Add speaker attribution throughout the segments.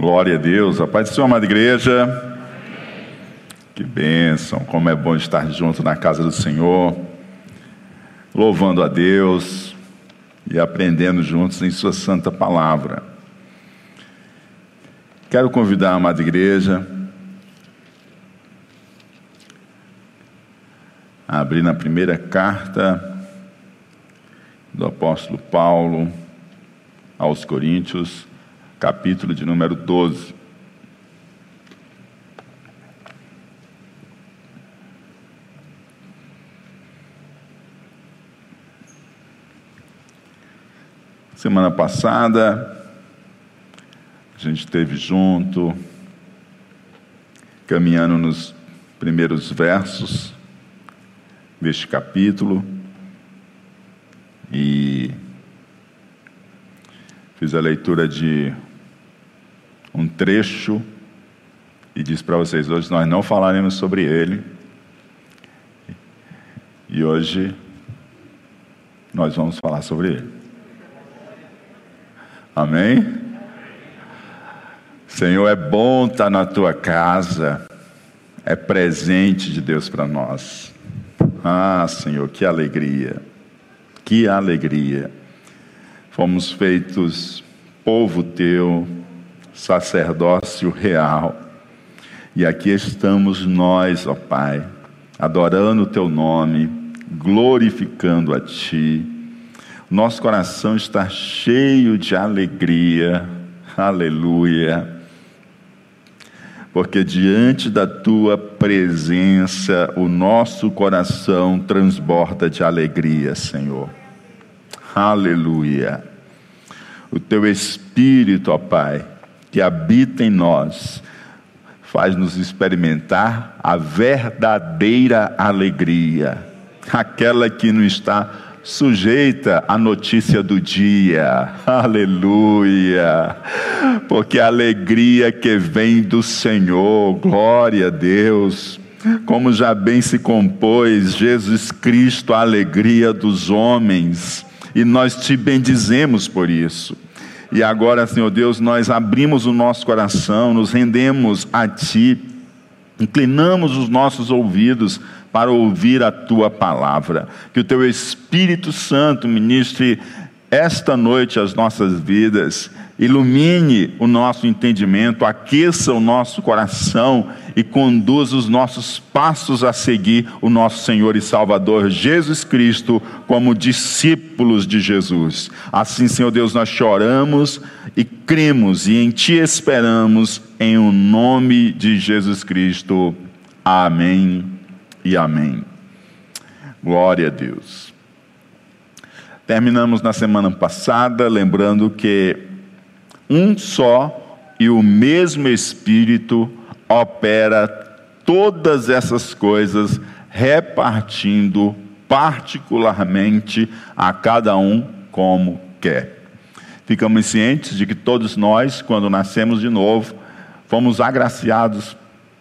Speaker 1: Glória a Deus. A paz do Senhor, amada igreja. Que bênção. Como é bom estar junto na casa do Senhor, louvando a Deus e aprendendo juntos em Sua santa palavra. Quero convidar a amada igreja a abrir na primeira carta do apóstolo Paulo aos Coríntios capítulo de número 12. Semana passada, a gente esteve junto, caminhando nos primeiros versos deste capítulo, e fiz a leitura de um trecho e disse para vocês: hoje nós não falaremos sobre ele. E hoje nós vamos falar sobre ele. Amém? Senhor, é bom estar na tua casa, é presente de Deus para nós. Ah, Senhor, que alegria, que alegria. Fomos feitos povo teu, sacerdócio real. E aqui estamos nós, ó Pai, adorando o Teu nome, glorificando a Ti. Nosso coração está cheio de alegria, aleluia, porque diante da Tua presença o nosso coração transborda de alegria, Senhor. Aleluia. O Teu Espírito, ó Pai, que habita em nós, faz-nos experimentar a verdadeira alegria, aquela que não está sujeita à notícia do dia, aleluia, porque a alegria que vem do Senhor, glória a Deus, como já bem se compôs Jesus Cristo, a alegria dos homens, e nós te bendizemos por isso. E agora, Senhor Deus, nós abrimos o nosso coração, nos rendemos a Ti, inclinamos os nossos ouvidos para ouvir a Tua palavra. Que o Teu Espírito Santo ministre esta noite as nossas vidas ilumine o nosso entendimento, aqueça o nosso coração e conduza os nossos passos a seguir o nosso Senhor e Salvador Jesus Cristo como discípulos de Jesus. Assim, Senhor Deus, nós choramos e cremos e em Ti esperamos, em o nome de Jesus Cristo. Amém e amém. Glória a Deus. Terminamos na semana passada, lembrando que um só e o mesmo Espírito opera todas essas coisas, repartindo particularmente a cada um como quer. Ficamos cientes de que todos nós, quando nascemos de novo, fomos agraciados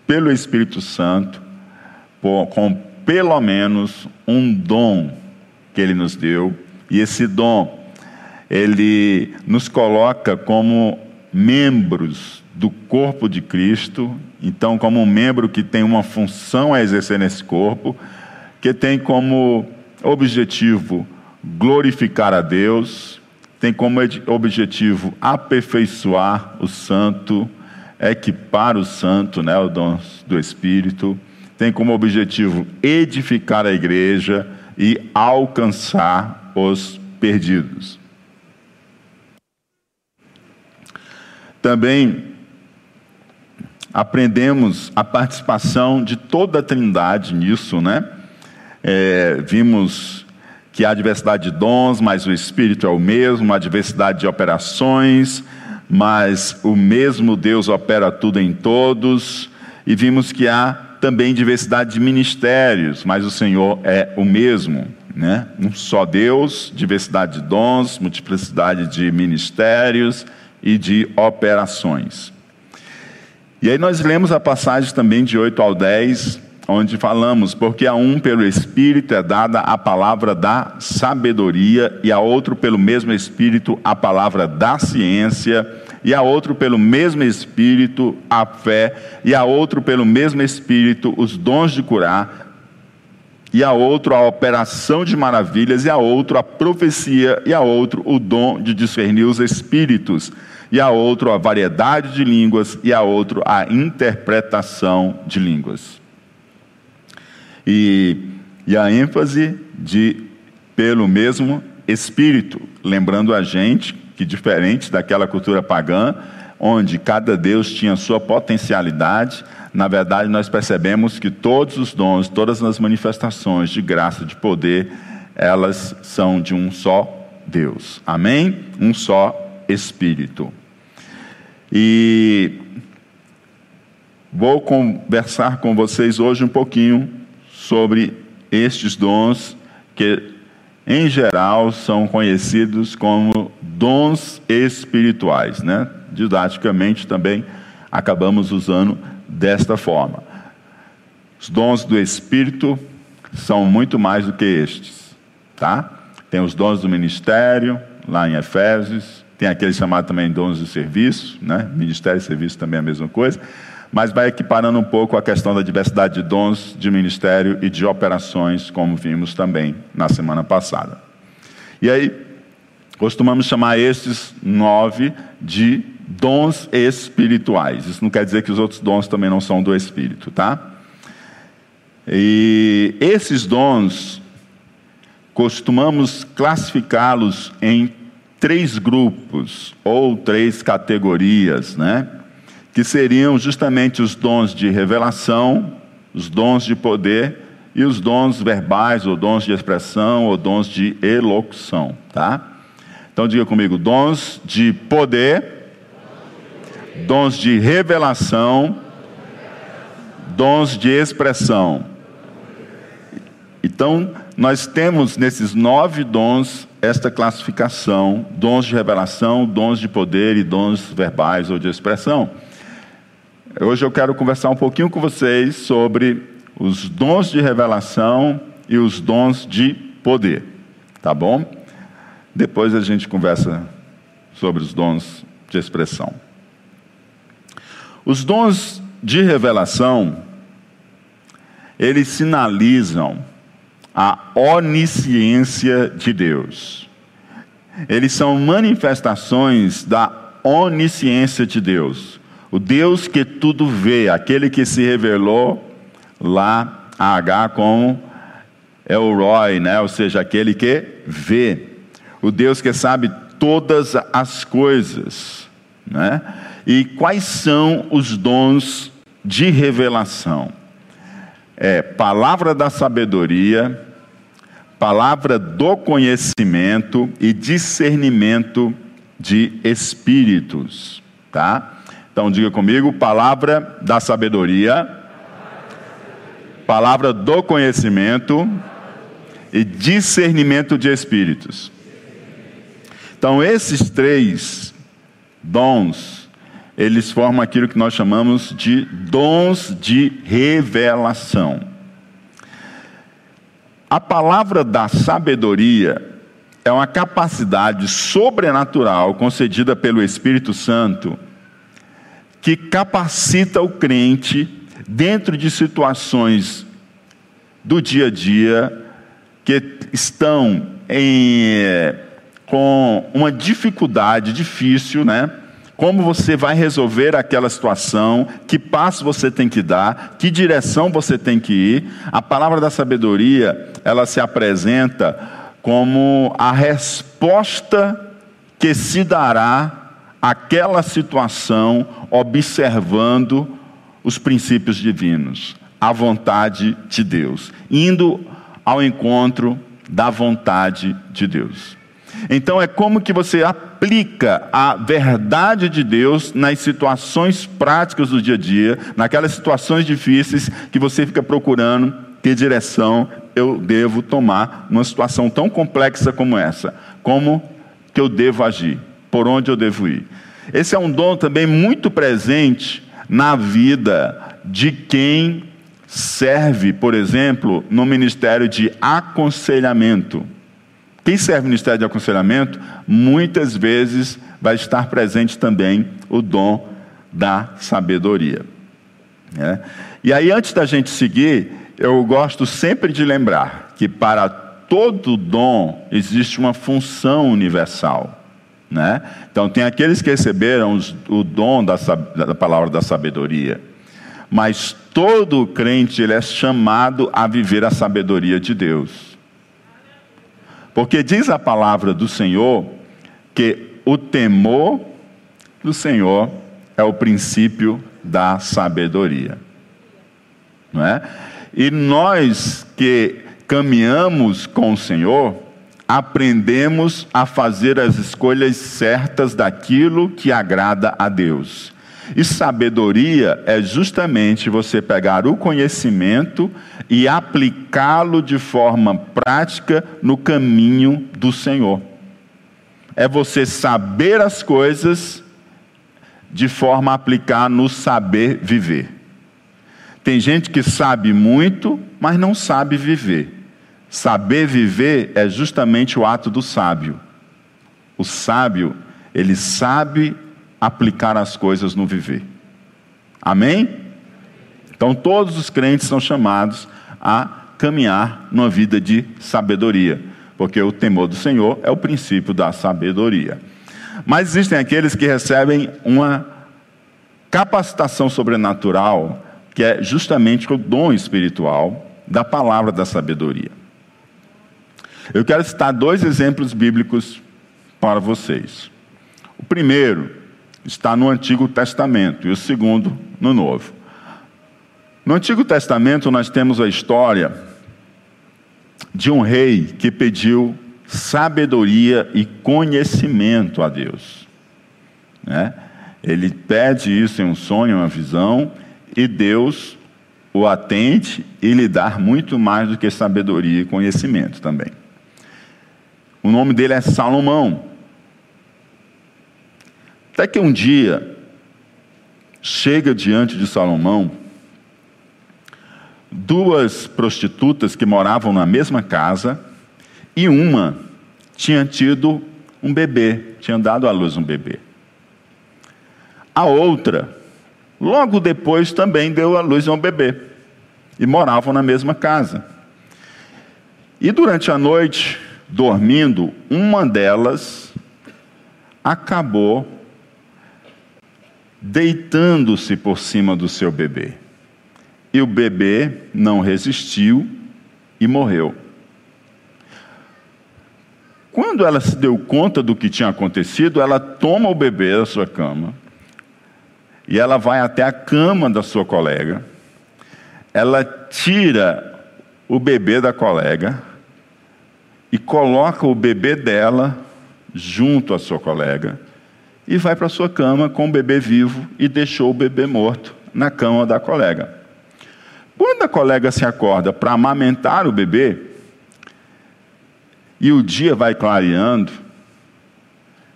Speaker 1: pelo Espírito Santo com pelo menos um dom que ele nos deu, e esse dom ele nos coloca como membros do corpo de Cristo, então, como um membro que tem uma função a exercer nesse corpo, que tem como objetivo glorificar a Deus, tem como objetivo aperfeiçoar o santo, equipar o santo, né, o dom do Espírito, tem como objetivo edificar a igreja e alcançar os perdidos. Também aprendemos a participação de toda a Trindade nisso, né? É, vimos que há diversidade de dons, mas o Espírito é o mesmo, há diversidade de operações, mas o mesmo Deus opera tudo em todos, e vimos que há também diversidade de ministérios, mas o Senhor é o mesmo, né? Um só Deus, diversidade de dons, multiplicidade de ministérios, e de operações. E aí nós lemos a passagem também de 8 ao 10, onde falamos, porque a um pelo Espírito é dada a palavra da sabedoria, e a outro pelo mesmo Espírito a palavra da ciência, e a outro pelo mesmo Espírito a fé, e a outro pelo mesmo Espírito os dons de curar, e a outro a operação de maravilhas, e a outro a profecia, e a outro o dom de discernir os espíritos, e a outro a variedade de línguas, e a outro a interpretação de línguas. E, e a ênfase de pelo mesmo Espírito, lembrando a gente que, diferente daquela cultura pagã, onde cada Deus tinha sua potencialidade, na verdade nós percebemos que todos os dons, todas as manifestações de graça, de poder, elas são de um só Deus. Amém? Um só Espírito. E vou conversar com vocês hoje um pouquinho sobre estes dons que em geral, são conhecidos como dons espirituais. Né? Didaticamente também acabamos usando desta forma. Os dons do Espírito são muito mais do que estes. Tá? Tem os dons do ministério, lá em Efésios, tem aquele chamado também dons de serviço, né? ministério e serviço também é a mesma coisa mas vai equiparando um pouco a questão da diversidade de dons de ministério e de operações, como vimos também na semana passada. E aí, costumamos chamar estes nove de dons espirituais. Isso não quer dizer que os outros dons também não são do Espírito, tá? E esses dons, costumamos classificá-los em três grupos ou três categorias, né? que seriam justamente os dons de revelação, os dons de poder e os dons verbais, ou dons de expressão, ou dons de elocução, tá? Então diga comigo: dons de poder, dons de revelação, dons de expressão. Então, nós temos nesses nove dons esta classificação: dons de revelação, dons de poder e dons verbais ou de expressão. Hoje eu quero conversar um pouquinho com vocês sobre os dons de revelação e os dons de poder, tá bom? Depois a gente conversa sobre os dons de expressão. Os dons de revelação, eles sinalizam a onisciência de Deus. Eles são manifestações da onisciência de Deus. O Deus que tudo vê, aquele que se revelou lá a H como Elroy, né? ou seja, aquele que vê. O Deus que sabe todas as coisas. Né? E quais são os dons de revelação? É palavra da sabedoria, palavra do conhecimento e discernimento de espíritos, tá? Então diga comigo: palavra da sabedoria, palavra do conhecimento e discernimento de espíritos. Então esses três dons, eles formam aquilo que nós chamamos de dons de revelação. A palavra da sabedoria é uma capacidade sobrenatural concedida pelo Espírito Santo que capacita o crente dentro de situações do dia a dia que estão em, com uma dificuldade difícil, né? Como você vai resolver aquela situação, que passo você tem que dar, que direção você tem que ir. A palavra da sabedoria, ela se apresenta como a resposta que se dará aquela situação observando os princípios divinos, a vontade de Deus, indo ao encontro da vontade de Deus. Então é como que você aplica a verdade de Deus nas situações práticas do dia a dia, naquelas situações difíceis que você fica procurando que direção eu devo tomar numa situação tão complexa como essa, como que eu devo agir por onde eu devo ir. Esse é um dom também muito presente na vida de quem serve, por exemplo, no ministério de aconselhamento. Quem serve ministério de aconselhamento, muitas vezes vai estar presente também o dom da sabedoria. Né? E aí, antes da gente seguir, eu gosto sempre de lembrar que para todo dom existe uma função universal. Né? Então, tem aqueles que receberam os, o dom da, da palavra da sabedoria, mas todo crente ele é chamado a viver a sabedoria de Deus. Porque diz a palavra do Senhor que o temor do Senhor é o princípio da sabedoria. Não é? E nós que caminhamos com o Senhor, aprendemos a fazer as escolhas certas daquilo que agrada a Deus. E sabedoria é justamente você pegar o conhecimento e aplicá-lo de forma prática no caminho do Senhor. É você saber as coisas de forma a aplicar no saber viver. Tem gente que sabe muito, mas não sabe viver. Saber viver é justamente o ato do sábio. O sábio, ele sabe aplicar as coisas no viver. Amém? Então todos os crentes são chamados a caminhar numa vida de sabedoria, porque o temor do Senhor é o princípio da sabedoria. Mas existem aqueles que recebem uma capacitação sobrenatural, que é justamente o dom espiritual da palavra da sabedoria. Eu quero citar dois exemplos bíblicos para vocês. O primeiro está no Antigo Testamento e o segundo no Novo. No Antigo Testamento, nós temos a história de um rei que pediu sabedoria e conhecimento a Deus. Né? Ele pede isso em um sonho, uma visão, e Deus o atende e lhe dá muito mais do que sabedoria e conhecimento também. O nome dele é Salomão. Até que um dia chega diante de Salomão duas prostitutas que moravam na mesma casa e uma tinha tido um bebê, tinha dado à luz um bebê. A outra, logo depois, também deu à luz um bebê e moravam na mesma casa. E durante a noite, dormindo, uma delas acabou deitando-se por cima do seu bebê. E o bebê não resistiu e morreu. Quando ela se deu conta do que tinha acontecido, ela toma o bebê da sua cama e ela vai até a cama da sua colega. Ela tira o bebê da colega e coloca o bebê dela junto à sua colega e vai para sua cama com o bebê vivo e deixou o bebê morto na cama da colega. Quando a colega se acorda para amamentar o bebê e o dia vai clareando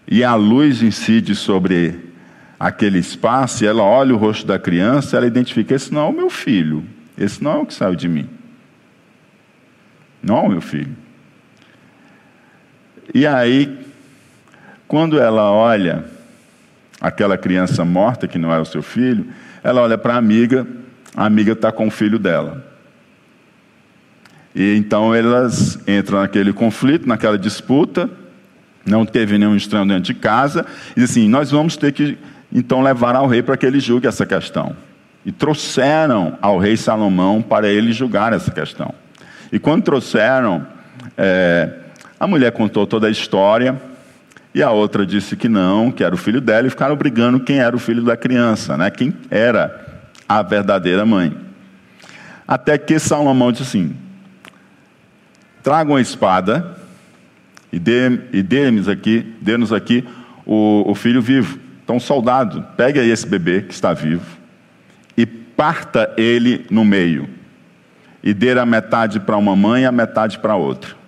Speaker 1: e a luz incide sobre aquele espaço e ela olha o rosto da criança, ela identifica: esse não é o meu filho, esse não é o que saiu de mim. Não é o meu filho. E aí, quando ela olha aquela criança morta, que não é o seu filho, ela olha para a amiga, a amiga está com o filho dela. E então elas entram naquele conflito, naquela disputa, não teve nenhum estranho dentro de casa, e assim: nós vamos ter que então levar ao rei para que ele julgue essa questão. E trouxeram ao rei Salomão para ele julgar essa questão. E quando trouxeram, é, a mulher contou toda a história, e a outra disse que não, que era o filho dela, e ficaram brigando quem era o filho da criança, né? quem era a verdadeira mãe. Até que Salomão disse assim: tragam a espada e dê-nos aqui, dê-nos aqui o, o filho vivo. Então, soldado, pegue aí esse bebê que está vivo e parta ele no meio. E dê a metade para uma mãe e a metade para outra.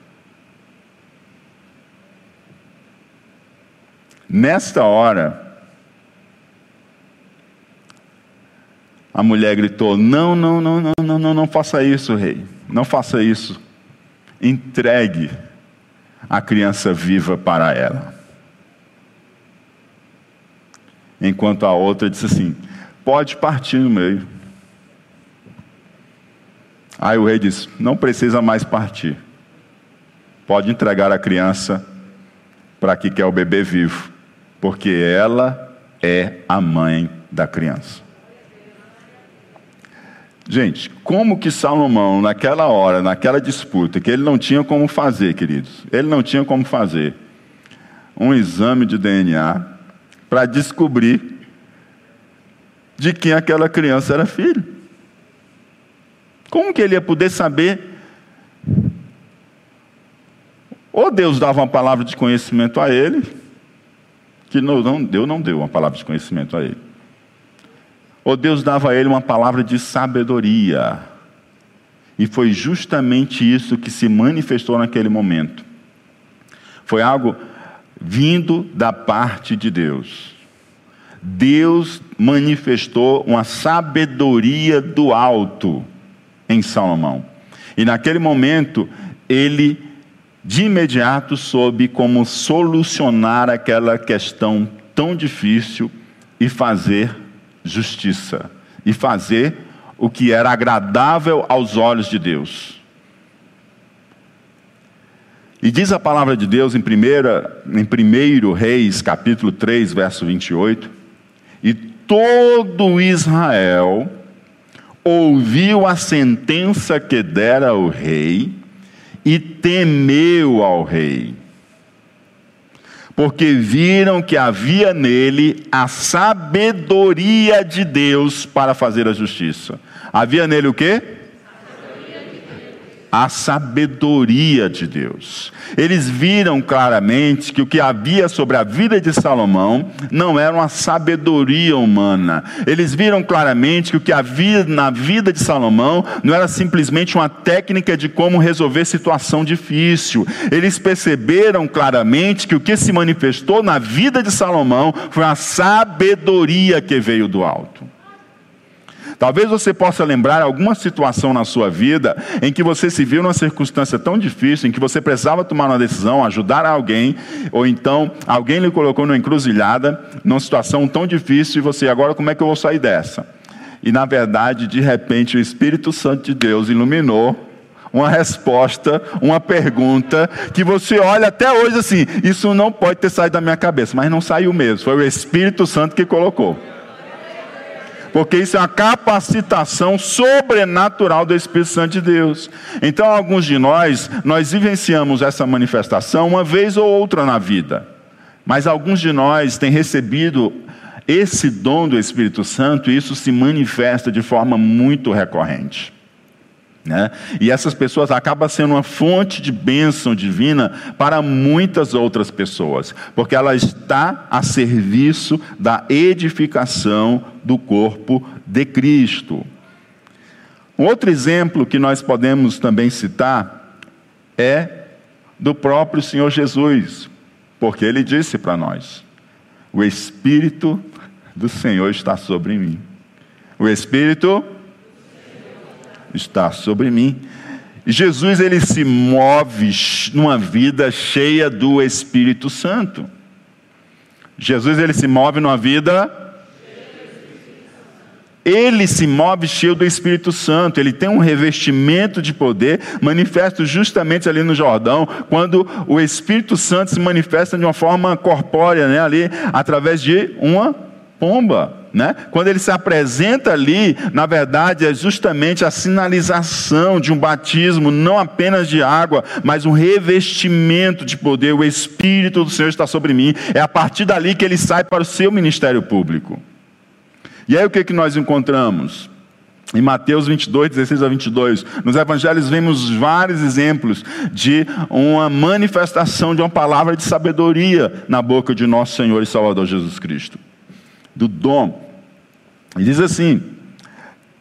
Speaker 1: Nesta hora, a mulher gritou: Não, não, não, não, não, não, não faça isso, rei. Não faça isso. Entregue a criança viva para ela. Enquanto a outra disse assim: pode partir no meio. Aí o rei disse: não precisa mais partir. Pode entregar a criança para que quer o bebê vivo, porque ela é a mãe da criança. Gente, como que Salomão, naquela hora, naquela disputa, que ele não tinha como fazer, queridos, ele não tinha como fazer um exame de DNA para descobrir de quem aquela criança era filho. Como que ele ia poder saber? Ou Deus dava uma palavra de conhecimento a ele, que não, Deus não deu uma palavra de conhecimento a ele. Ou Deus dava a ele uma palavra de sabedoria. E foi justamente isso que se manifestou naquele momento. Foi algo vindo da parte de Deus. Deus manifestou uma sabedoria do alto em Salomão. E naquele momento, ele de imediato soube como solucionar aquela questão tão difícil e fazer justiça e fazer o que era agradável aos olhos de Deus. E diz a palavra de Deus em, primeira, em 1 Reis, capítulo 3, verso 28, e todo Israel ouviu a sentença que dera o rei e temeu ao rei porque viram que havia nele a sabedoria de Deus para fazer a justiça. Havia nele o quê? A sabedoria de Deus. Eles viram claramente que o que havia sobre a vida de Salomão não era uma sabedoria humana. Eles viram claramente que o que havia na vida de Salomão não era simplesmente uma técnica de como resolver situação difícil. Eles perceberam claramente que o que se manifestou na vida de Salomão foi a sabedoria que veio do alto. Talvez você possa lembrar alguma situação na sua vida em que você se viu numa circunstância tão difícil, em que você precisava tomar uma decisão, ajudar alguém, ou então alguém lhe colocou numa encruzilhada, numa situação tão difícil, e você, agora como é que eu vou sair dessa? E na verdade, de repente, o Espírito Santo de Deus iluminou uma resposta, uma pergunta, que você olha até hoje assim, isso não pode ter saído da minha cabeça, mas não saiu mesmo, foi o Espírito Santo que colocou porque isso é uma capacitação sobrenatural do Espírito Santo de Deus. Então, alguns de nós, nós vivenciamos essa manifestação uma vez ou outra na vida, mas alguns de nós têm recebido esse dom do Espírito Santo e isso se manifesta de forma muito recorrente. Né? E essas pessoas acabam sendo uma fonte de bênção divina para muitas outras pessoas, porque ela está a serviço da edificação do corpo de Cristo. Um outro exemplo que nós podemos também citar é do próprio Senhor Jesus, porque ele disse para nós: O Espírito do Senhor está sobre mim. O Espírito está sobre mim. Jesus ele se move numa vida cheia do Espírito Santo. Jesus ele se move numa vida ele se move cheio do Espírito Santo, ele tem um revestimento de poder, manifesto justamente ali no Jordão, quando o Espírito Santo se manifesta de uma forma corpórea, né, ali, através de uma pomba. Né? Quando ele se apresenta ali, na verdade é justamente a sinalização de um batismo, não apenas de água, mas um revestimento de poder. O Espírito do Senhor está sobre mim. É a partir dali que ele sai para o seu ministério público. E aí o que, que nós encontramos? Em Mateus 22, 16 a 22, nos evangelhos vemos vários exemplos de uma manifestação de uma palavra de sabedoria na boca de nosso Senhor e Salvador Jesus Cristo. Do dom e diz assim: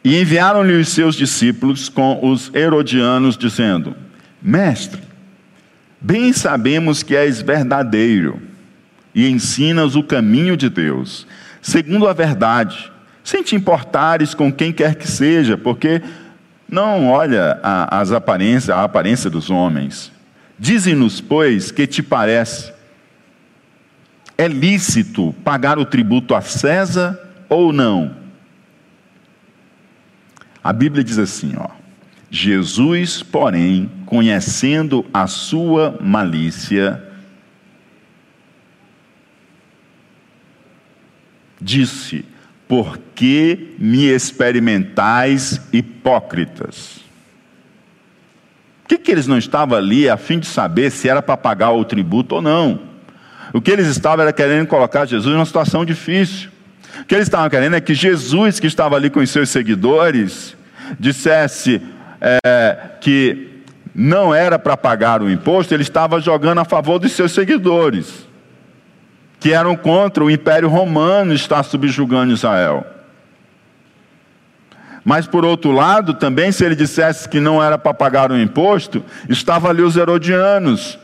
Speaker 1: E enviaram-lhe os seus discípulos com os herodianos, dizendo: Mestre, bem sabemos que és verdadeiro e ensinas o caminho de Deus, segundo a verdade, sem te importares com quem quer que seja, porque não olha a, as aparências, a aparência dos homens. Dize-nos, pois, que te parece? É lícito pagar o tributo a César ou não? A Bíblia diz assim, ó. Jesus, porém, conhecendo a sua malícia, disse: Por que me experimentais hipócritas? O que, que eles não estavam ali a fim de saber se era para pagar o tributo ou não? O que eles estavam era querendo colocar Jesus numa situação difícil. O que eles estavam querendo é que Jesus, que estava ali com os seus seguidores, dissesse é, que não era para pagar o imposto, ele estava jogando a favor dos seus seguidores, que eram contra o Império Romano estar subjugando Israel. Mas por outro lado, também, se ele dissesse que não era para pagar o imposto, estava ali os herodianos,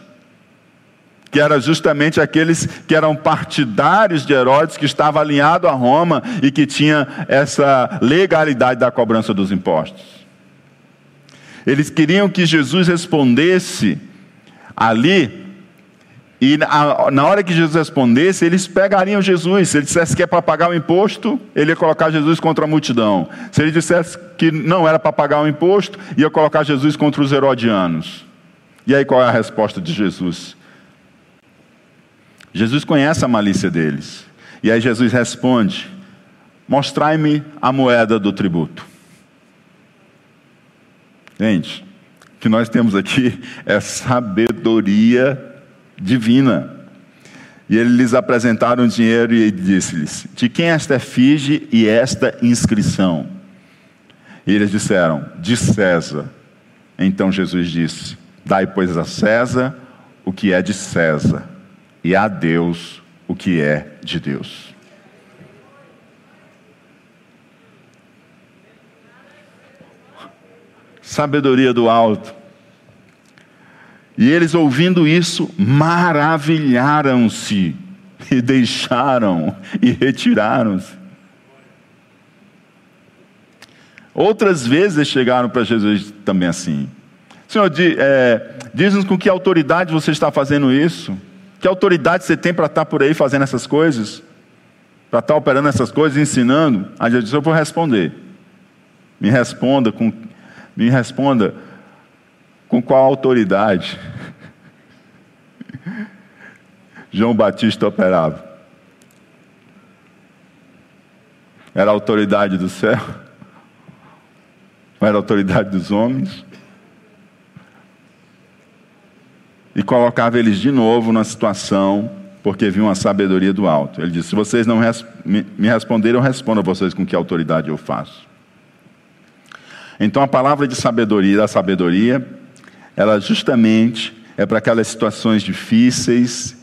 Speaker 1: que eram justamente aqueles que eram partidários de Herodes, que estava alinhado a Roma e que tinha essa legalidade da cobrança dos impostos. Eles queriam que Jesus respondesse ali e na hora que Jesus respondesse, eles pegariam Jesus. Se ele dissesse que é para pagar o imposto, ele ia colocar Jesus contra a multidão. Se ele dissesse que não era para pagar o imposto, ia colocar Jesus contra os herodianos. E aí qual é a resposta de Jesus? Jesus conhece a malícia deles. E aí Jesus responde: Mostrai-me a moeda do tributo. Gente, o que nós temos aqui é sabedoria divina. E ele lhes apresentaram o dinheiro e disse-lhes: De quem esta efígie e esta inscrição? E eles disseram: De César. Então Jesus disse: Dai, pois, a César o que é de César, e a Deus o que é de Deus. Sabedoria do alto. E eles, ouvindo isso, maravilharam-se e deixaram e retiraram-se. Outras vezes chegaram para Jesus também assim: Senhor, é, diz-nos com que autoridade você está fazendo isso? Que autoridade você tem para estar por aí fazendo essas coisas? Para estar operando essas coisas, ensinando? Aí Jesus disse: Eu vou responder. Me responda com, me responda com qual autoridade João Batista operava? Era a autoridade do céu? Ou era a autoridade dos homens? E colocava eles de novo na situação, porque viu uma sabedoria do alto. Ele disse: Se vocês não res me responderam, eu respondo a vocês com que autoridade eu faço. Então a palavra de sabedoria, da sabedoria, ela justamente é para aquelas situações difíceis,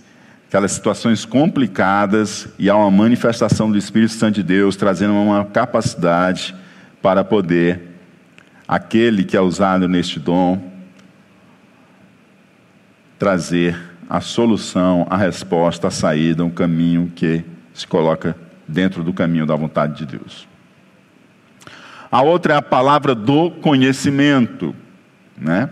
Speaker 1: aquelas situações complicadas, e há uma manifestação do Espírito Santo de Deus trazendo uma capacidade para poder, aquele que é usado neste dom, trazer a solução, a resposta, a saída, um caminho que se coloca dentro do caminho da vontade de Deus. A outra é a palavra do conhecimento, né?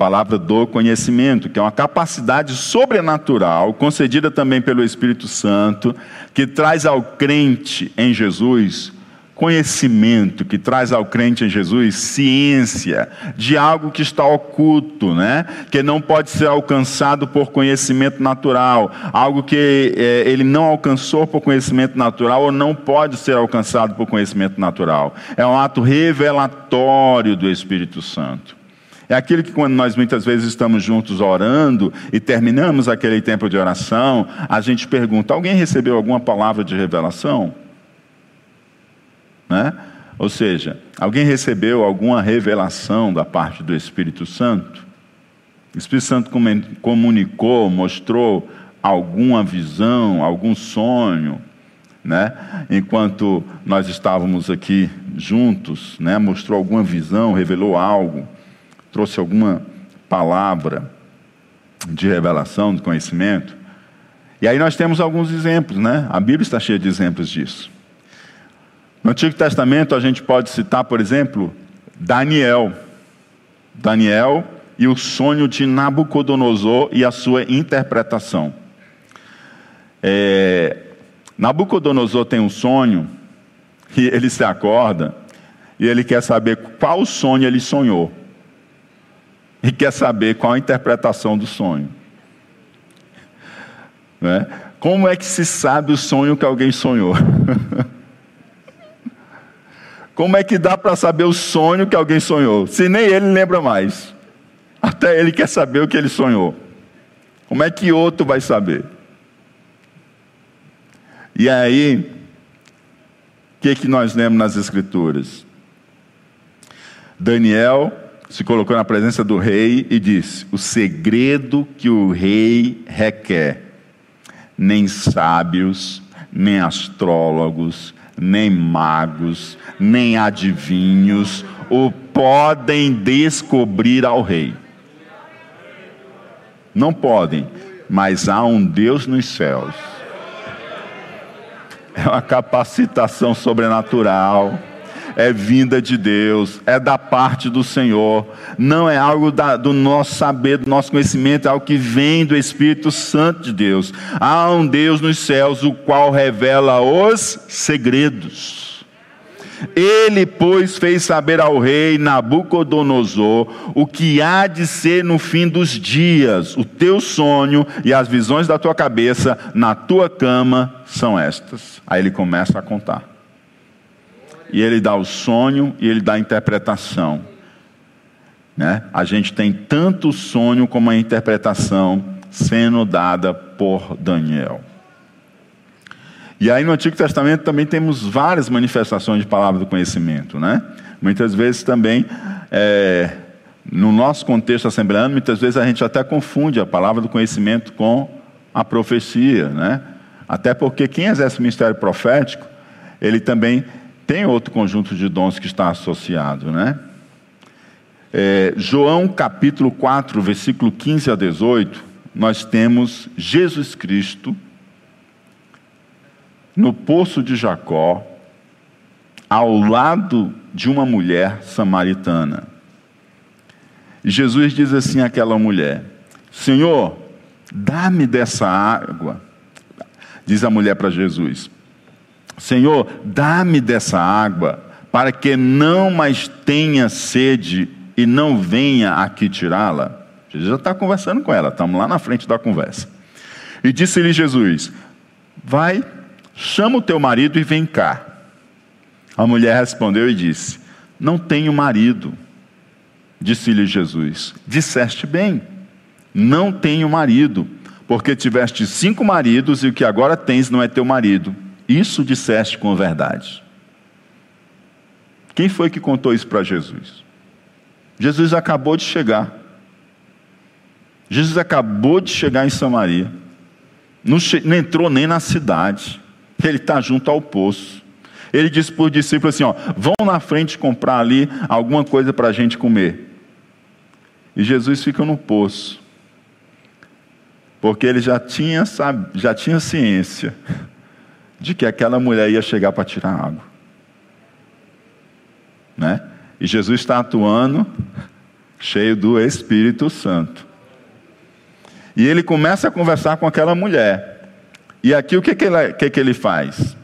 Speaker 1: palavra do conhecimento, que é uma capacidade sobrenatural, concedida também pelo Espírito Santo, que traz ao crente em Jesus conhecimento, que traz ao crente em Jesus ciência de algo que está oculto, né? que não pode ser alcançado por conhecimento natural, algo que é, ele não alcançou por conhecimento natural ou não pode ser alcançado por conhecimento natural. É um ato revelatório do Espírito Santo. É aquilo que quando nós muitas vezes estamos juntos orando e terminamos aquele tempo de oração, a gente pergunta: alguém recebeu alguma palavra de revelação? Né? Ou seja, alguém recebeu alguma revelação da parte do Espírito Santo? O Espírito Santo comunicou, mostrou alguma visão, algum sonho, né? Enquanto nós estávamos aqui juntos, né? Mostrou alguma visão, revelou algo trouxe alguma palavra de revelação, de conhecimento. E aí nós temos alguns exemplos, né? A Bíblia está cheia de exemplos disso. No Antigo Testamento a gente pode citar, por exemplo, Daniel. Daniel e o sonho de Nabucodonosor e a sua interpretação. É, Nabucodonosor tem um sonho e ele se acorda e ele quer saber qual sonho ele sonhou e quer saber qual a interpretação do sonho. Né? Como é que se sabe o sonho que alguém sonhou? Como é que dá para saber o sonho que alguém sonhou? Se nem ele lembra mais. Até ele quer saber o que ele sonhou. Como é que outro vai saber? E aí, o que, que nós lemos nas Escrituras? Daniel se colocou na presença do rei e disse: O segredo que o rei requer, nem sábios, nem astrólogos, nem magos, nem adivinhos o podem descobrir ao rei. Não podem, mas há um Deus nos céus. É uma capacitação sobrenatural é vinda de Deus, é da parte do Senhor, não é algo da, do nosso saber, do nosso conhecimento, é algo que vem do Espírito Santo de Deus. Há um Deus nos céus, o qual revela os segredos. Ele, pois, fez saber ao rei Nabucodonosor o que há de ser no fim dos dias. O teu sonho e as visões da tua cabeça na tua cama são estas. Aí ele começa a contar e ele dá o sonho e ele dá a interpretação. Né? A gente tem tanto o sonho como a interpretação sendo dada por Daniel. E aí no Antigo Testamento também temos várias manifestações de palavra do conhecimento, né? Muitas vezes também, é, no nosso contexto assembleano, muitas vezes a gente até confunde a palavra do conhecimento com a profecia, né? Até porque quem exerce o ministério profético, ele também tem outro conjunto de dons que está associado, né? É, João capítulo 4, versículo 15 a 18, nós temos Jesus Cristo no poço de Jacó, ao lado de uma mulher samaritana. Jesus diz assim àquela mulher: Senhor, dá-me dessa água. Diz a mulher para Jesus: Senhor, dá-me dessa água, para que não mais tenha sede e não venha aqui tirá-la. Jesus já está conversando com ela, estamos lá na frente da conversa. E disse-lhe Jesus: Vai, chama o teu marido e vem cá. A mulher respondeu e disse: Não tenho marido. Disse-lhe Jesus: Disseste bem, não tenho marido, porque tiveste cinco maridos e o que agora tens não é teu marido isso disseste com verdade. Quem foi que contou isso para Jesus? Jesus acabou de chegar. Jesus acabou de chegar em Samaria. Não, não entrou nem na cidade. Ele está junto ao poço. Ele disse para os discípulos assim: ó, vão na frente comprar ali alguma coisa para a gente comer. E Jesus fica no poço. Porque ele já tinha, já tinha ciência de que aquela mulher ia chegar para tirar água. Né? E Jesus está atuando cheio do Espírito Santo. E ele começa a conversar com aquela mulher. E aqui o que, que, ele, que, que ele faz?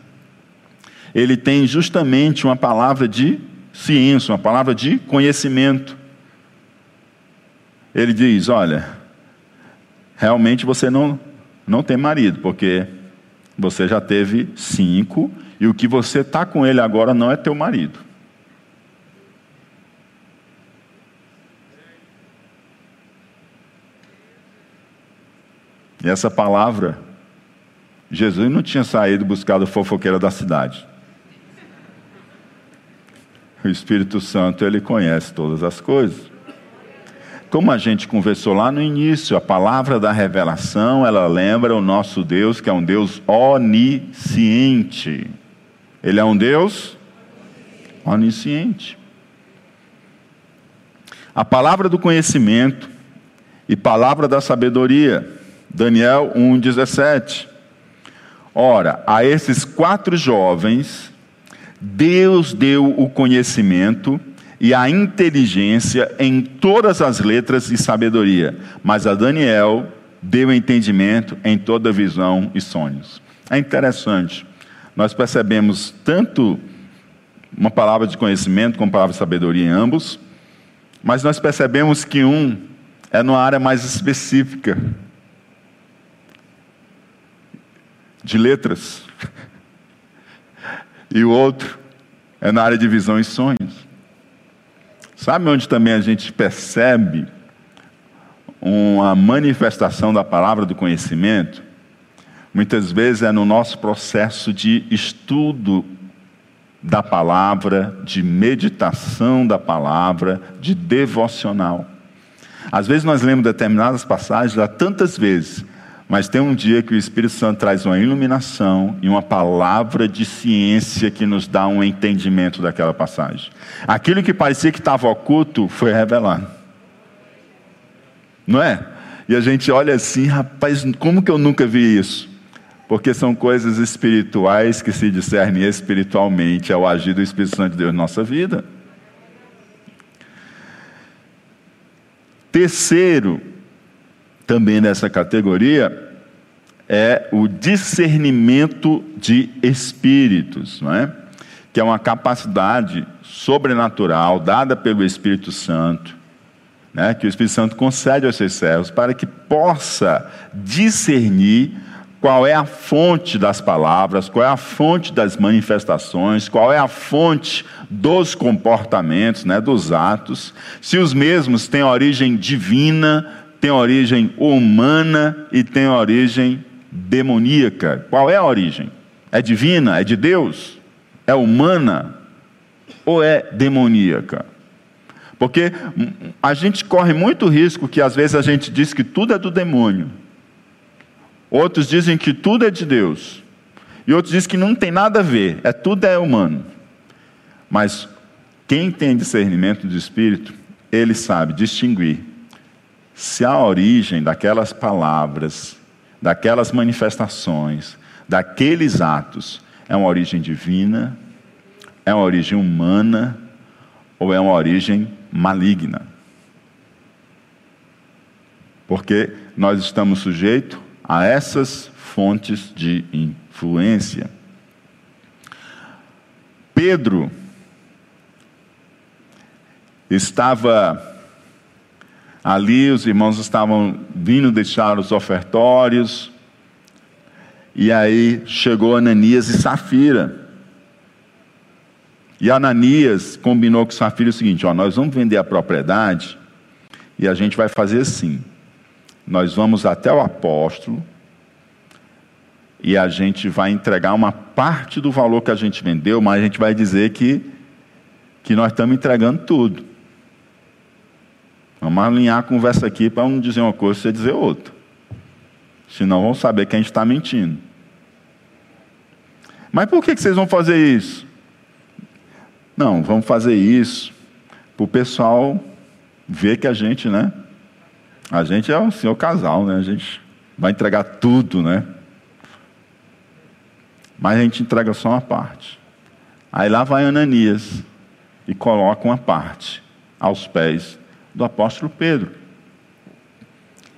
Speaker 1: Ele tem justamente uma palavra de ciência, uma palavra de conhecimento. Ele diz: Olha, realmente você não, não tem marido, porque você já teve cinco, e o que você está com ele agora não é teu marido. E essa palavra, Jesus não tinha saído buscar o fofoqueiro da cidade. O Espírito Santo, ele conhece todas as coisas. Como a gente conversou lá no início, a palavra da revelação, ela lembra o nosso Deus, que é um Deus onisciente. Ele é um Deus onisciente. A palavra do conhecimento e palavra da sabedoria. Daniel 1,17. Ora, a esses quatro jovens, Deus deu o conhecimento e a inteligência em todas as letras e sabedoria. Mas a Daniel deu entendimento em toda visão e sonhos. É interessante, nós percebemos tanto uma palavra de conhecimento como palavra de sabedoria em ambos, mas nós percebemos que um é numa área mais específica de letras, e o outro é na área de visão e sonhos. Sabe onde também a gente percebe uma manifestação da palavra do conhecimento? Muitas vezes é no nosso processo de estudo da palavra, de meditação da palavra, de devocional. Às vezes nós lemos determinadas passagens há tantas vezes, mas tem um dia que o Espírito Santo traz uma iluminação e uma palavra de ciência que nos dá um entendimento daquela passagem. Aquilo que parecia que estava oculto foi revelado. Não é? E a gente olha assim, rapaz, como que eu nunca vi isso? Porque são coisas espirituais que se discernem espiritualmente ao agir do Espírito Santo de Deus na nossa vida. Terceiro, também nessa categoria, é o discernimento de espíritos, não é? que é uma capacidade sobrenatural dada pelo Espírito Santo, né? que o Espírito Santo concede aos seus servos para que possa discernir qual é a fonte das palavras, qual é a fonte das manifestações, qual é a fonte dos comportamentos, né, dos atos, se os mesmos têm origem divina, têm origem humana e têm origem demoníaca. Qual é a origem? É divina? É de Deus? É humana? Ou é demoníaca? Porque a gente corre muito risco que às vezes a gente diz que tudo é do demônio. Outros dizem que tudo é de Deus. E outros dizem que não tem nada a ver, é tudo é humano. Mas quem tem discernimento de espírito, ele sabe distinguir se a origem daquelas palavras, daquelas manifestações, daqueles atos é uma origem divina, é uma origem humana ou é uma origem maligna. Porque nós estamos sujeitos a essas fontes de influência. Pedro estava ali, os irmãos estavam vindo deixar os ofertórios, e aí chegou Ananias e Safira. E Ananias combinou com Safira o seguinte: ó, nós vamos vender a propriedade e a gente vai fazer assim nós vamos até o apóstolo e a gente vai entregar uma parte do valor que a gente vendeu, mas a gente vai dizer que, que nós estamos entregando tudo. Vamos alinhar a conversa aqui para um dizer uma coisa e você dizer outra. Senão vão saber que a gente está mentindo. Mas por que, vocês vão fazer isso? Não, vamos fazer isso para o pessoal ver que a gente, né? A gente é o senhor casal, né? A gente vai entregar tudo, né? Mas a gente entrega só uma parte. Aí lá vai Ananias e coloca uma parte aos pés do apóstolo Pedro.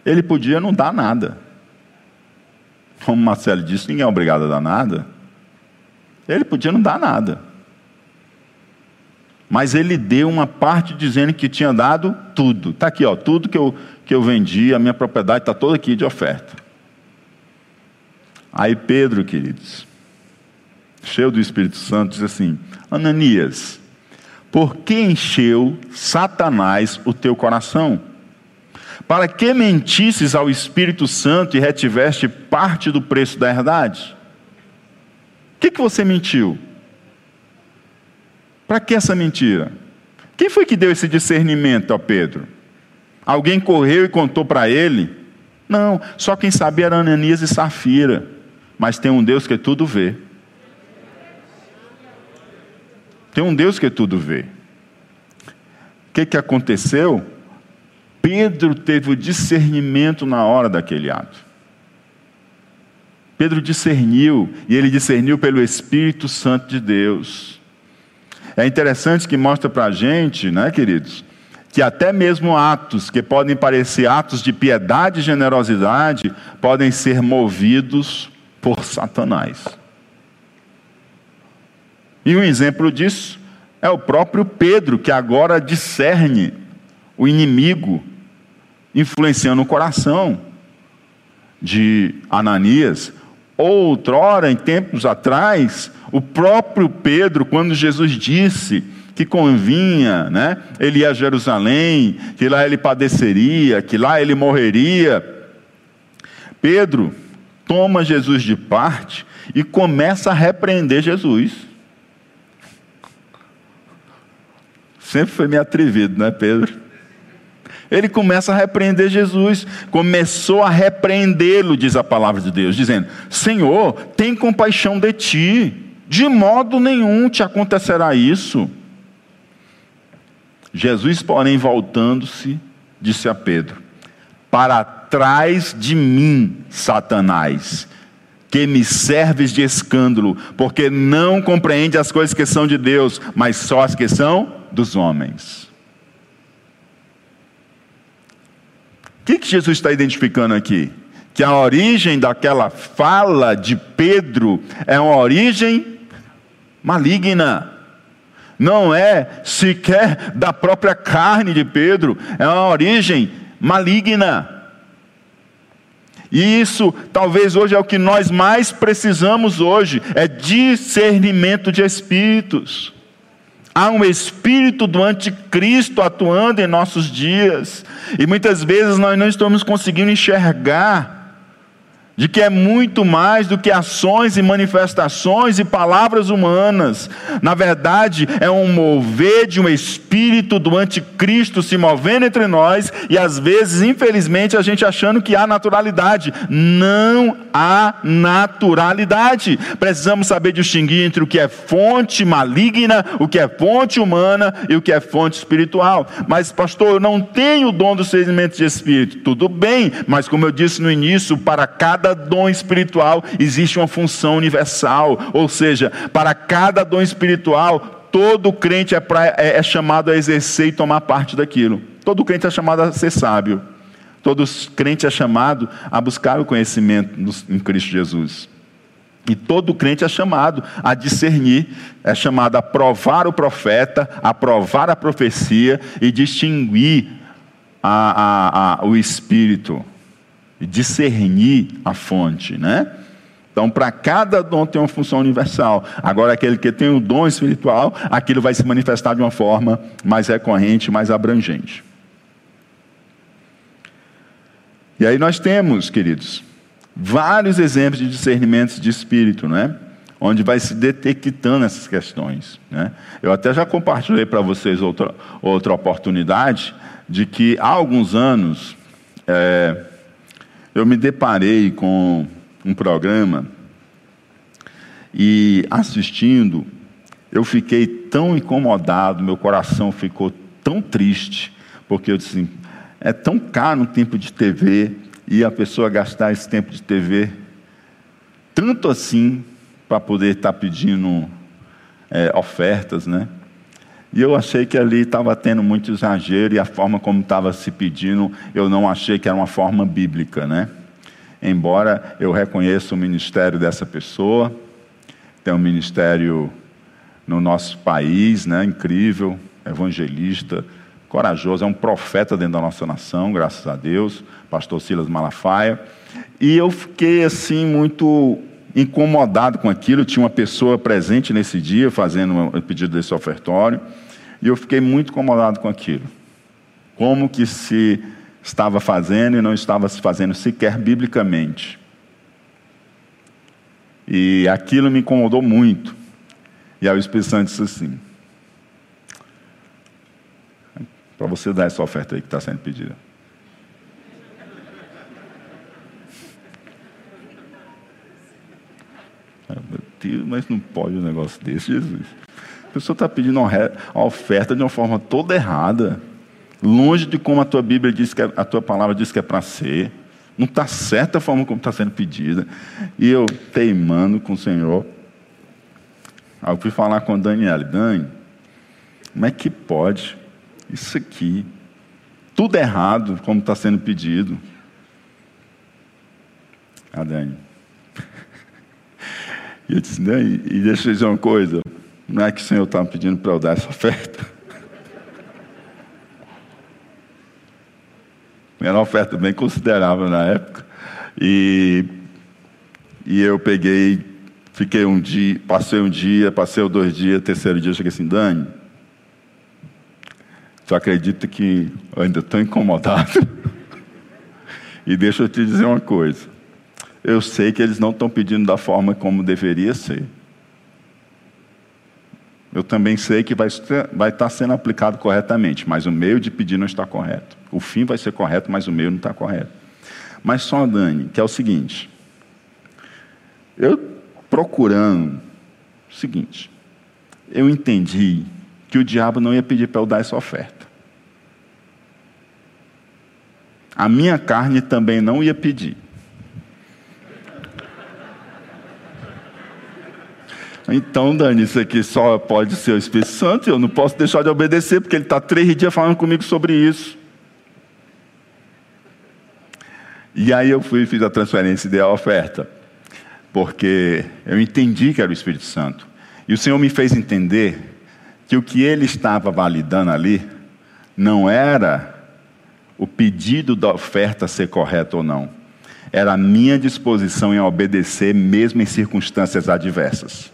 Speaker 1: Ele podia não dar nada. Como Marcelo disse, ninguém é obrigado a dar nada. Ele podia não dar nada. Mas ele deu uma parte dizendo que tinha dado tudo. Está aqui, ó, tudo que eu, que eu vendi, a minha propriedade está toda aqui de oferta. Aí Pedro, queridos, cheio do Espírito Santo, diz assim: Ananias, por que encheu Satanás o teu coração? Para que mentisses ao Espírito Santo e retiveste parte do preço da herdade? O que, que você mentiu? Para que essa mentira? Quem foi que deu esse discernimento a Pedro? Alguém correu e contou para ele? Não, só quem sabia era Ananias e Safira. Mas tem um Deus que tudo vê. Tem um Deus que tudo vê. O que, que aconteceu? Pedro teve o discernimento na hora daquele ato. Pedro discerniu, e ele discerniu pelo Espírito Santo de Deus. É interessante que mostra para a gente, né, queridos, que até mesmo atos que podem parecer atos de piedade e generosidade podem ser movidos por Satanás. E um exemplo disso é o próprio Pedro, que agora discerne o inimigo influenciando o coração de Ananias. Outrora, em tempos atrás, o próprio Pedro, quando Jesus disse que convinha, né, ele ia a Jerusalém, que lá ele padeceria, que lá ele morreria, Pedro toma Jesus de parte e começa a repreender Jesus. Sempre foi meio atrevido, né, Pedro? Ele começa a repreender Jesus, começou a repreendê-lo, diz a palavra de Deus, dizendo: Senhor, tem compaixão de ti, de modo nenhum te acontecerá isso. Jesus, porém, voltando-se, disse a Pedro: Para trás de mim, Satanás, que me serves de escândalo, porque não compreende as coisas que são de Deus, mas só as que são dos homens. que, que Jesus está identificando aqui? Que a origem daquela fala de Pedro é uma origem maligna. Não é sequer da própria carne de Pedro, é uma origem maligna. E isso talvez hoje é o que nós mais precisamos hoje, é discernimento de espíritos. Há um espírito do anticristo atuando em nossos dias, e muitas vezes nós não estamos conseguindo enxergar de que é muito mais do que ações e manifestações e palavras humanas. Na verdade, é um mover de um espírito do anticristo se movendo entre nós e às vezes, infelizmente, a gente achando que há naturalidade. Não há naturalidade. Precisamos saber distinguir entre o que é fonte maligna, o que é fonte humana e o que é fonte espiritual. Mas, pastor, eu não tenho o dom do discernimento de espírito. Tudo bem, mas como eu disse no início, para cada cada dom espiritual existe uma função universal, ou seja, para cada dom espiritual, todo crente é, pra, é, é chamado a exercer e tomar parte daquilo. Todo crente é chamado a ser sábio. Todo crente é chamado a buscar o conhecimento em Cristo Jesus. E todo crente é chamado a discernir, é chamado a provar o profeta, a provar a profecia e distinguir a, a, a, o espírito discernir a fonte, né? Então, para cada dom tem uma função universal. Agora, aquele que tem o dom espiritual, aquilo vai se manifestar de uma forma mais recorrente, mais abrangente. E aí nós temos, queridos, vários exemplos de discernimentos de espírito, né? Onde vai se detectando essas questões. Né? Eu até já compartilhei para vocês outra, outra oportunidade de que há alguns anos. É, eu me deparei com um programa e assistindo, eu fiquei tão incomodado, meu coração ficou tão triste, porque eu disse, assim, é tão caro um tempo de TV e a pessoa gastar esse tempo de TV tanto assim para poder estar tá pedindo é, ofertas, né? E eu achei que ali estava tendo muito exagero e a forma como estava se pedindo, eu não achei que era uma forma bíblica, né? Embora eu reconheça o ministério dessa pessoa, tem um ministério no nosso país, né? Incrível, evangelista, corajoso, é um profeta dentro da nossa nação, graças a Deus, pastor Silas Malafaia. E eu fiquei assim muito incomodado com aquilo. Tinha uma pessoa presente nesse dia fazendo o pedido desse ofertório, e eu fiquei muito incomodado com aquilo. Como que se estava fazendo e não estava se fazendo sequer biblicamente. E aquilo me incomodou muito. E aí o Espírito Santo disse assim: para você dar essa oferta aí que está sendo pedida. meu Mas não pode um negócio desse, Jesus. A pessoa está pedindo uma oferta de uma forma toda errada, longe de como a tua Bíblia diz que é, a tua palavra diz que é para ser. Não está certa a forma como está sendo pedida. E eu teimando com o Senhor. Aí eu fui falar com a Daniela. Dani, Como é que pode? Isso aqui, tudo errado, como está sendo pedido. A Dani. E eu disse, Dani, e deixa eu dizer uma coisa, não é que o Senhor está me pedindo para eu dar essa oferta. Era uma oferta bem considerável na época. E, e eu peguei, fiquei um dia, passei um dia, passei dois dias, terceiro dia, eu cheguei assim, Dani, tu acredita que eu ainda estou incomodado? e deixa eu te dizer uma coisa. Eu sei que eles não estão pedindo da forma como deveria ser. Eu também sei que vai, vai estar sendo aplicado corretamente, mas o meio de pedir não está correto. O fim vai ser correto, mas o meio não está correto. Mas só, Dani, que é o seguinte. Eu procurando o seguinte. Eu entendi que o diabo não ia pedir para eu dar essa oferta. A minha carne também não ia pedir. Então, Dani, isso aqui só pode ser o Espírito Santo, eu não posso deixar de obedecer, porque ele está três dias falando comigo sobre isso. E aí eu fui e fiz a transferência e dei a oferta, porque eu entendi que era o Espírito Santo. E o Senhor me fez entender que o que ele estava validando ali não era o pedido da oferta ser correto ou não, era a minha disposição em obedecer, mesmo em circunstâncias adversas.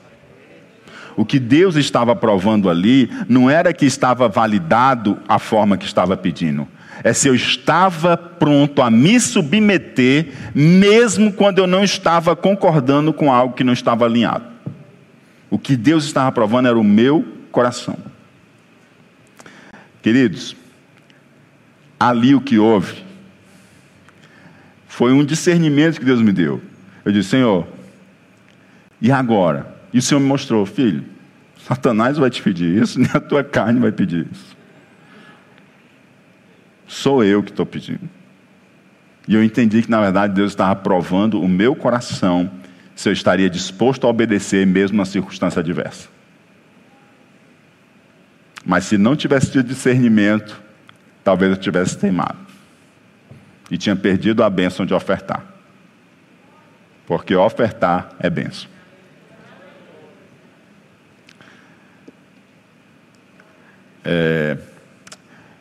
Speaker 1: O que Deus estava provando ali não era que estava validado a forma que estava pedindo, é se eu estava pronto a me submeter, mesmo quando eu não estava concordando com algo que não estava alinhado. O que Deus estava provando era o meu coração. Queridos, ali o que houve foi um discernimento que Deus me deu. Eu disse, Senhor, e agora? E o Senhor me mostrou, filho, Satanás vai te pedir isso, nem a tua carne vai pedir isso. Sou eu que estou pedindo. E eu entendi que, na verdade, Deus estava provando o meu coração se eu estaria disposto a obedecer, mesmo na circunstância adversa. Mas se não tivesse tido discernimento, talvez eu tivesse teimado. E tinha perdido a bênção de ofertar. Porque ofertar é bênção. É,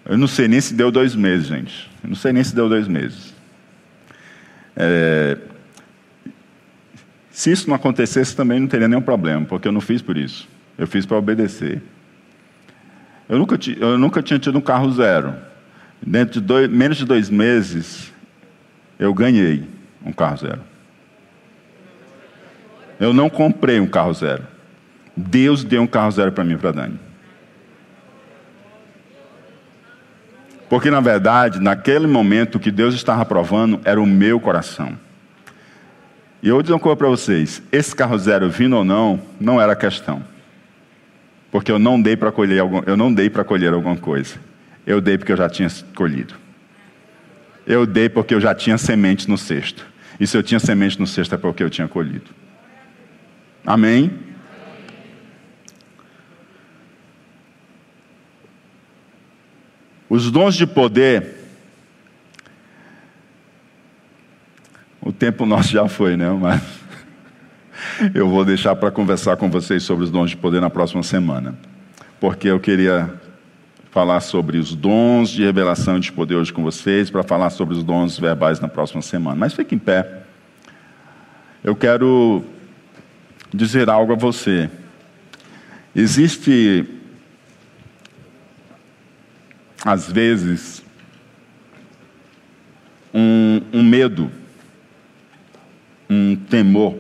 Speaker 1: eu não sei nem se deu dois meses, gente. Eu não sei nem se deu dois meses. É, se isso não acontecesse, também não teria nenhum problema, porque eu não fiz por isso. Eu fiz para obedecer. Eu nunca, eu nunca tinha tido um carro zero. Dentro de dois, menos de dois meses, eu ganhei um carro zero. Eu não comprei um carro zero. Deus deu um carro zero para mim, para Dani. Porque, na verdade, naquele momento, o que Deus estava provando era o meu coração. E eu vou dizer uma coisa para vocês: esse carro zero vindo ou não, não era questão. Porque eu não dei para colher, algum, eu não dei colher alguma coisa. Eu dei porque eu já tinha colhido. Eu dei porque eu já tinha semente no cesto. E se eu tinha semente no cesto é porque eu tinha colhido. Amém? Os dons de poder. O tempo nosso já foi, né? Mas eu vou deixar para conversar com vocês sobre os dons de poder na próxima semana. Porque eu queria falar sobre os dons de revelação de poder hoje com vocês, para falar sobre os dons verbais na próxima semana. Mas fique em pé. Eu quero dizer algo a você. Existe às vezes, um, um medo, um temor.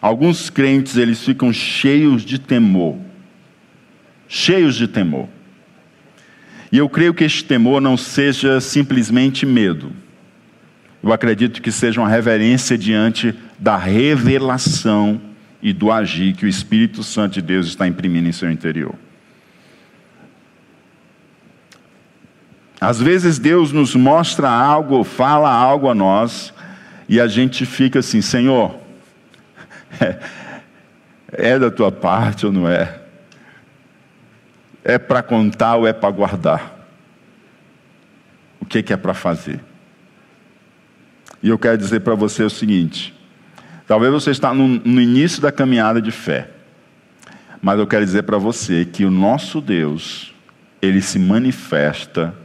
Speaker 1: Alguns crentes eles ficam cheios de temor, cheios de temor. E eu creio que este temor não seja simplesmente medo. Eu acredito que seja uma reverência diante da revelação e do agir que o Espírito Santo de Deus está imprimindo em seu interior. Às vezes Deus nos mostra algo, fala algo a nós, e a gente fica assim: Senhor, é, é da tua parte ou não é? é para contar ou é para guardar? O que, que é para fazer? E eu quero dizer para você o seguinte: talvez você está no, no início da caminhada de fé, mas eu quero dizer para você que o nosso Deus, ele se manifesta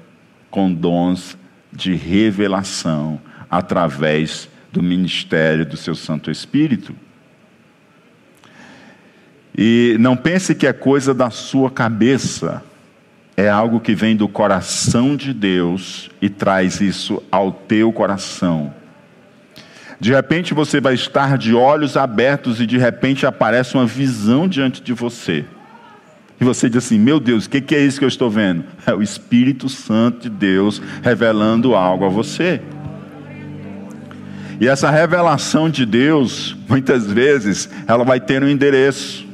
Speaker 1: com dons de revelação através do ministério do seu Santo Espírito. E não pense que é coisa da sua cabeça, é algo que vem do coração de Deus e traz isso ao teu coração. De repente você vai estar de olhos abertos e de repente aparece uma visão diante de você. E você diz assim: Meu Deus, o que, que é isso que eu estou vendo? É o Espírito Santo de Deus revelando algo a você. E essa revelação de Deus, muitas vezes, ela vai ter um endereço.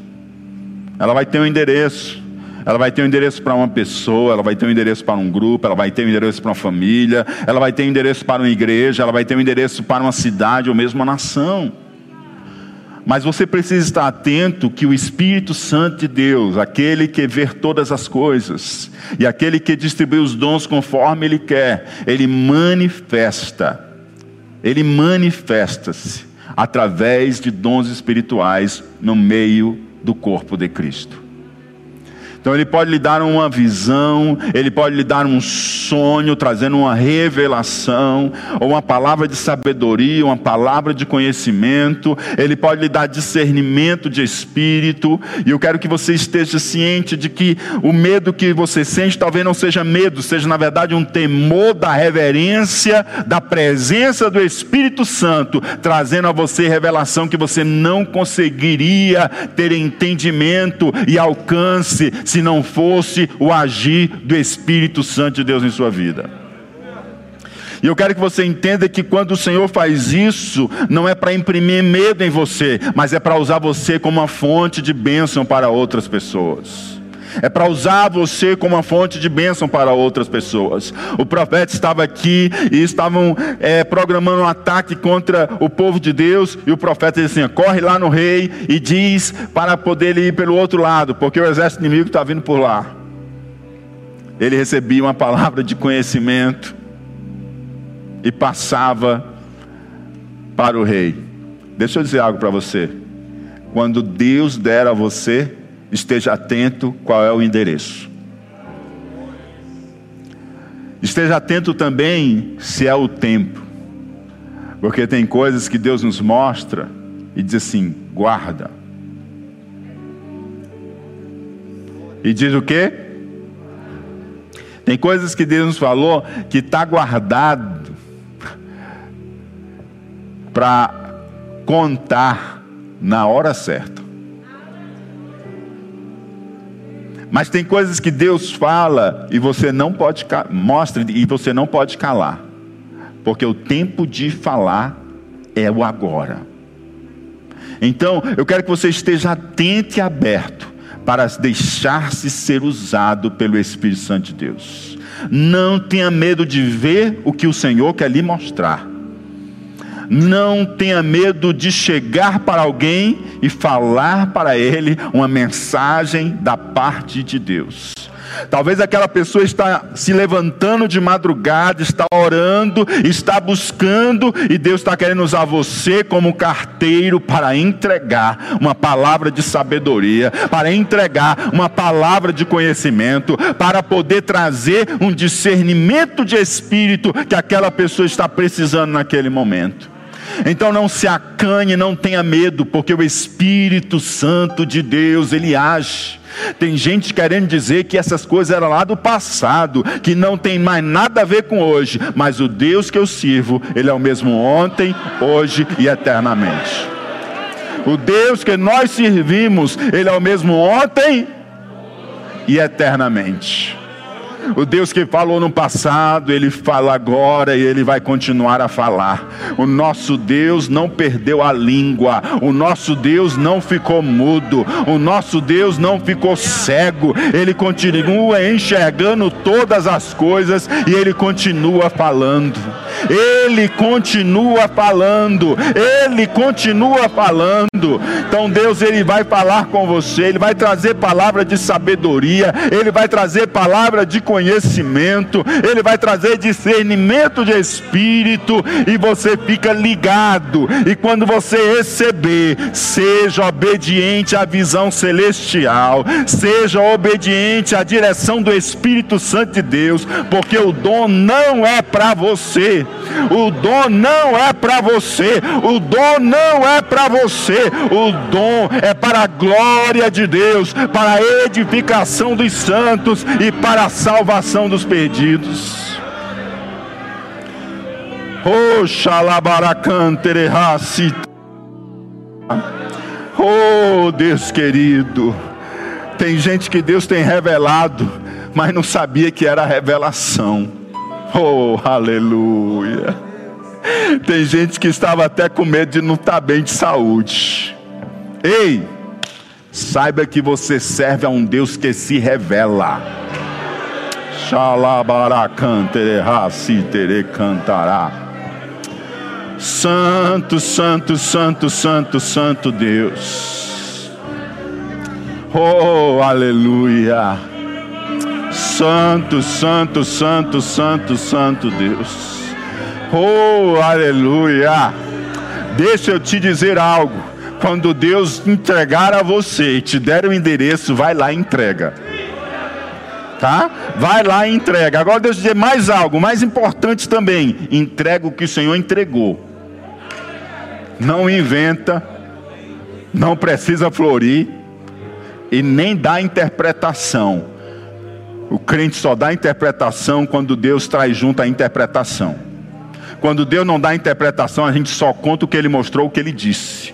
Speaker 1: Ela vai ter um endereço. Ela vai ter um endereço para uma pessoa, ela vai ter um endereço para um grupo, ela vai ter um endereço para uma família, ela vai ter um endereço para uma igreja, ela vai ter um endereço para uma cidade ou mesmo uma nação. Mas você precisa estar atento que o Espírito Santo de Deus, aquele que vê todas as coisas e aquele que distribui os dons conforme ele quer, ele manifesta. Ele manifesta-se através de dons espirituais no meio do corpo de Cristo. Então ele pode lhe dar uma visão, ele pode lhe dar um trazendo uma revelação, ou uma palavra de sabedoria, uma palavra de conhecimento, ele pode lhe dar discernimento de espírito, e eu quero que você esteja ciente de que o medo que você sente talvez não seja medo, seja na verdade um temor da reverência, da presença do Espírito Santo, trazendo a você revelação que você não conseguiria ter entendimento e alcance se não fosse o agir do Espírito Santo de Deus em sua vida. E eu quero que você entenda que quando o Senhor faz isso, não é para imprimir medo em você, mas é para usar você como uma fonte de bênção para outras pessoas. É para usar você como uma fonte de bênção para outras pessoas. O profeta estava aqui e estavam é, programando um ataque contra o povo de Deus. E o profeta disse assim: corre lá no rei e diz para poder ir pelo outro lado, porque o exército inimigo está vindo por lá. Ele recebia uma palavra de conhecimento e passava para o rei. Deixa eu dizer algo para você. Quando Deus der a você, esteja atento qual é o endereço. Esteja atento também se é o tempo, porque tem coisas que Deus nos mostra e diz assim: guarda. E diz o quê? Tem coisas que Deus nos falou que está guardado para contar na hora certa. Mas tem coisas que Deus fala e você não pode mostra e você não pode calar. Porque o tempo de falar é o agora. Então, eu quero que você esteja atento e aberto para deixar-se ser usado pelo Espírito Santo de Deus. Não tenha medo de ver o que o Senhor quer lhe mostrar. Não tenha medo de chegar para alguém e falar para ele uma mensagem da parte de Deus. Talvez aquela pessoa está se levantando de madrugada, está orando, está buscando, e Deus está querendo usar você como carteiro para entregar uma palavra de sabedoria, para entregar uma palavra de conhecimento, para poder trazer um discernimento de espírito que aquela pessoa está precisando naquele momento. Então não se acanhe, não tenha medo, porque o Espírito Santo de Deus, ele age. Tem gente querendo dizer que essas coisas eram lá do passado, que não tem mais nada a ver com hoje, mas o Deus que eu sirvo, ele é o mesmo ontem, hoje e eternamente. O Deus que nós servimos, ele é o mesmo ontem e eternamente. O Deus que falou no passado, ele fala agora e ele vai continuar a falar. O nosso Deus não perdeu a língua, o nosso Deus não ficou mudo, o nosso Deus não ficou cego, ele continua enxergando todas as coisas e ele continua falando. Ele continua falando, ele continua falando. Então Deus ele vai falar com você, ele vai trazer palavra de sabedoria, ele vai trazer palavra de conhecimento, ele vai trazer discernimento de espírito e você fica ligado. E quando você receber, seja obediente à visão celestial, seja obediente à direção do Espírito Santo de Deus, porque o dom não é para você. O dom não é para você. O dom não é para você. O dom é para a glória de Deus, para a edificação dos santos e para a salvação dos perdidos. Oh, Deus querido. Tem gente que Deus tem revelado, mas não sabia que era revelação. Oh, aleluia. Tem gente que estava até com medo de não estar bem de saúde. Ei, saiba que você serve a um Deus que se revela. cantará. Santo, santo, santo, santo, santo Deus. Oh, aleluia. Santo, santo, santo, santo, santo Deus. Oh, aleluia! Deixa eu te dizer algo. Quando Deus entregar a você e te der o endereço, vai lá e entrega. Tá? Vai lá e entrega. Agora deixa eu dizer mais algo, mais importante também. Entrega o que o Senhor entregou. Não inventa, não precisa florir e nem dá interpretação. O crente só dá interpretação quando Deus traz junto a interpretação. Quando Deus não dá interpretação, a gente só conta o que ele mostrou, o que ele disse.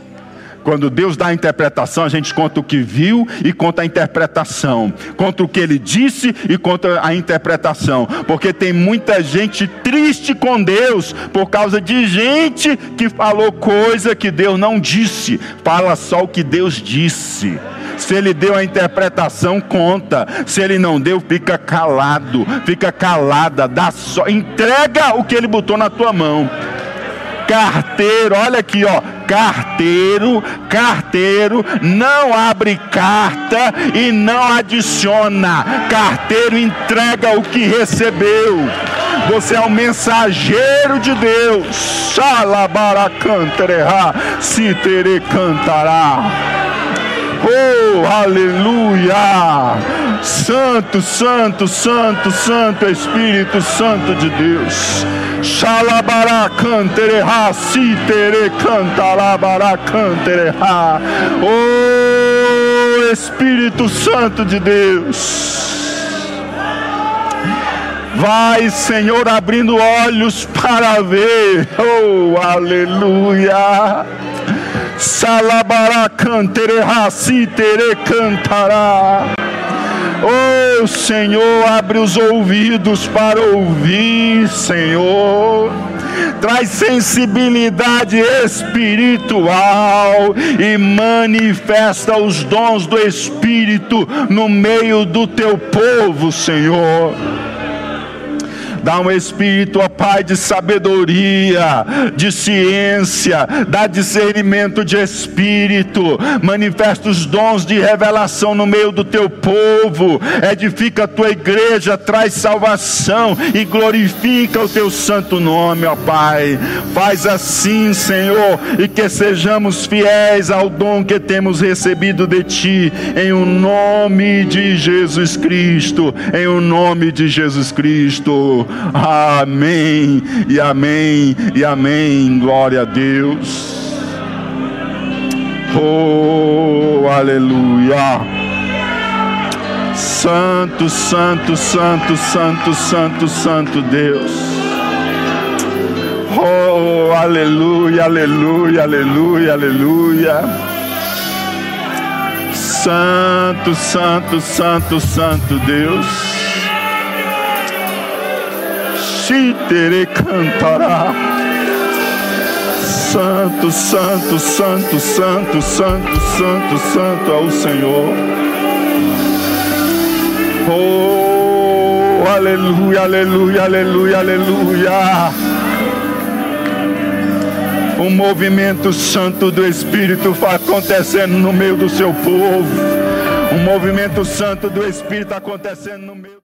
Speaker 1: Quando Deus dá a interpretação, a gente conta o que viu e conta a interpretação. Conta o que ele disse e conta a interpretação. Porque tem muita gente triste com Deus por causa de gente que falou coisa que Deus não disse. Fala só o que Deus disse. Se ele deu a interpretação, conta. Se ele não deu, fica calado, fica calada, dá só, entrega o que ele botou na tua mão. Carteiro, olha aqui, ó, carteiro, carteiro não abre carta e não adiciona. Carteiro entrega o que recebeu. Você é o mensageiro de Deus. Xalabaracantereha, se tere cantará. Oh, aleluia! Santo, Santo, Santo, Santo Espírito Santo de Deus. Xalabará cantereha, sitere cantalabara cantereha. Oh, Espírito Santo de Deus. Vai, Senhor, abrindo olhos para ver. Oh, aleluia. Salabará cantere raci tere cantará. Oh Senhor, abre os ouvidos para ouvir, Senhor. Traz sensibilidade espiritual e manifesta os dons do Espírito no meio do teu povo, Senhor. Dá um espírito, ó Pai, de sabedoria, de ciência, dá discernimento de espírito, manifesta os dons de revelação no meio do teu povo, edifica a tua igreja, traz salvação e glorifica o teu santo nome, ó Pai. Faz assim, Senhor, e que sejamos fiéis ao dom que temos recebido de Ti, em o nome de Jesus Cristo, em o nome de Jesus Cristo. Amém, e amém, e amém. Glória a Deus. Oh, aleluia. Santo, santo, santo, santo, santo, santo Deus. Oh, aleluia, aleluia, aleluia, aleluia. Santo, santo, santo, santo Deus. Tere cantará. Santo, santo, santo, santo, santo, santo, santo é o Senhor. Oh, aleluia, aleluia, aleluia, aleluia. um movimento santo do Espírito acontecendo no meio do seu povo. Um movimento santo do Espírito acontecendo no meio.